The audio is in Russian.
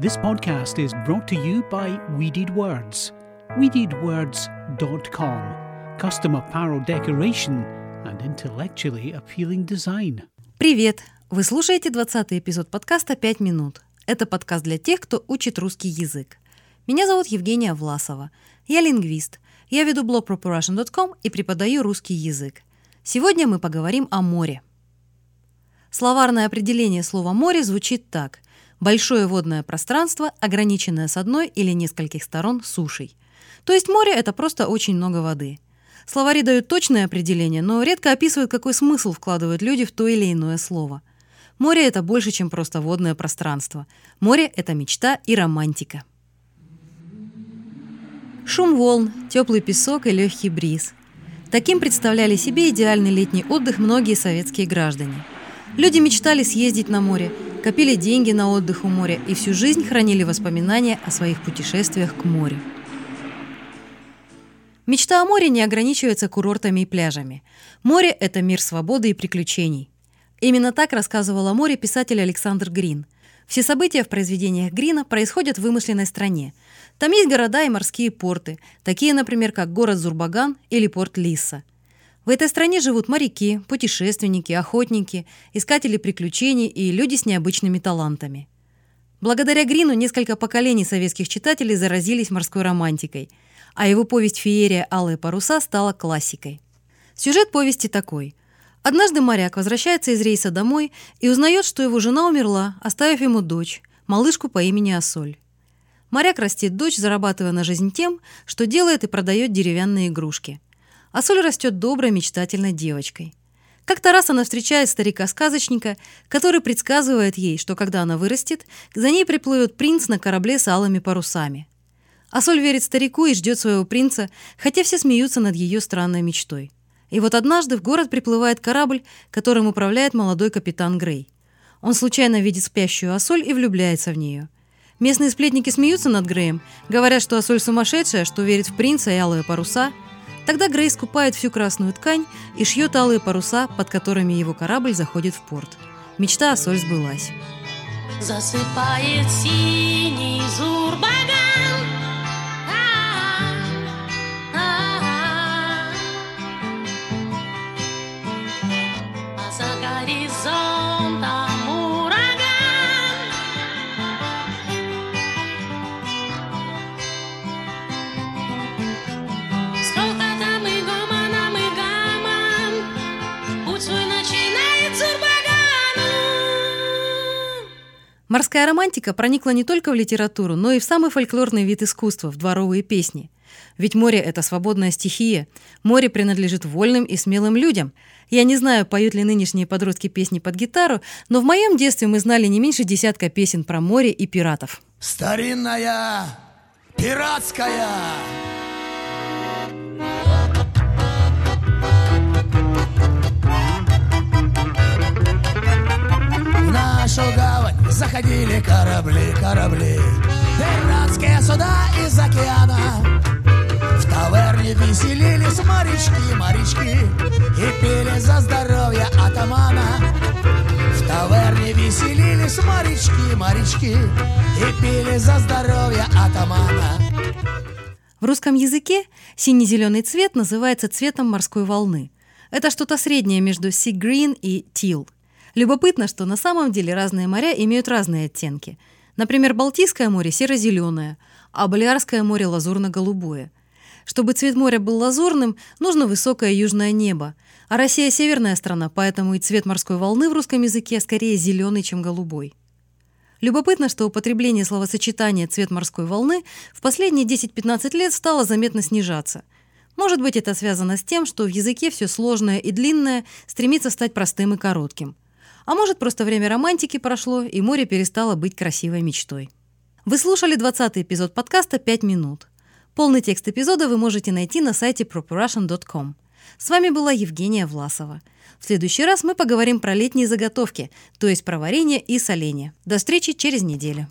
This podcast is brought to you by Weeded Words. WeededWords.com. Custom apparel decoration and intellectually appealing design. Привет! Вы слушаете 20 эпизод подкаста «5 минут». Это подкаст для тех, кто учит русский язык. Меня зовут Евгения Власова. Я лингвист. Я веду блог ProPrussian.com и преподаю русский язык. Сегодня мы поговорим о море. Словарное определение слова «море» звучит так. Большое водное пространство, ограниченное с одной или нескольких сторон сушей. То есть море — это просто очень много воды. Словари дают точное определение, но редко описывают, какой смысл вкладывают люди в то или иное слово. Море — это больше, чем просто водное пространство. Море — это мечта и романтика. Шум волн, теплый песок и легкий бриз. Таким представляли себе идеальный летний отдых многие советские граждане. Люди мечтали съездить на море – копили деньги на отдых у моря и всю жизнь хранили воспоминания о своих путешествиях к морю. Мечта о море не ограничивается курортами и пляжами. Море – это мир свободы и приключений. Именно так рассказывал о море писатель Александр Грин. Все события в произведениях Грина происходят в вымышленной стране. Там есть города и морские порты, такие, например, как город Зурбаган или порт Лисса – в этой стране живут моряки, путешественники, охотники, искатели приключений и люди с необычными талантами. Благодаря Грину несколько поколений советских читателей заразились морской романтикой, а его повесть «Феерия. Алые паруса» стала классикой. Сюжет повести такой. Однажды моряк возвращается из рейса домой и узнает, что его жена умерла, оставив ему дочь, малышку по имени Асоль. Моряк растит дочь, зарабатывая на жизнь тем, что делает и продает деревянные игрушки – а Соль растет доброй, мечтательной девочкой. Как-то раз она встречает старика-сказочника, который предсказывает ей, что когда она вырастет, за ней приплывет принц на корабле с алыми парусами. А Соль верит старику и ждет своего принца, хотя все смеются над ее странной мечтой. И вот однажды в город приплывает корабль, которым управляет молодой капитан Грей. Он случайно видит спящую Асоль и влюбляется в нее. Местные сплетники смеются над Греем, говорят, что Асоль сумасшедшая, что верит в принца и алые паруса – Тогда Грей скупает всю красную ткань и шьет алые паруса, под которыми его корабль заходит в порт. Мечта о соль сбылась. Засыпает синий зурбаган А за горизонтом Морская романтика проникла не только в литературу, но и в самый фольклорный вид искусства – в дворовые песни. Ведь море – это свободная стихия. Море принадлежит вольным и смелым людям. Я не знаю, поют ли нынешние подростки песни под гитару, но в моем детстве мы знали не меньше десятка песен про море и пиратов. Старинная пиратская заходили корабли, корабли. Пиратские суда из океана. В таверне веселились морячки, морячки. И пили за здоровье атамана. В таверне веселились морячки, морячки. И пили за здоровье атамана. В русском языке синий-зеленый цвет называется цветом морской волны. Это что-то среднее между sea green и teal – Любопытно, что на самом деле разные моря имеют разные оттенки. Например, Балтийское море серо-зеленое, а Балиарское море лазурно-голубое. Чтобы цвет моря был лазурным, нужно высокое южное небо. А Россия – северная страна, поэтому и цвет морской волны в русском языке скорее зеленый, чем голубой. Любопытно, что употребление словосочетания «цвет морской волны» в последние 10-15 лет стало заметно снижаться. Может быть, это связано с тем, что в языке все сложное и длинное стремится стать простым и коротким – а может, просто время романтики прошло, и море перестало быть красивой мечтой. Вы слушали 20 эпизод подкаста «5 минут». Полный текст эпизода вы можете найти на сайте properrussian.com. С вами была Евгения Власова. В следующий раз мы поговорим про летние заготовки, то есть про варенье и соление. До встречи через неделю.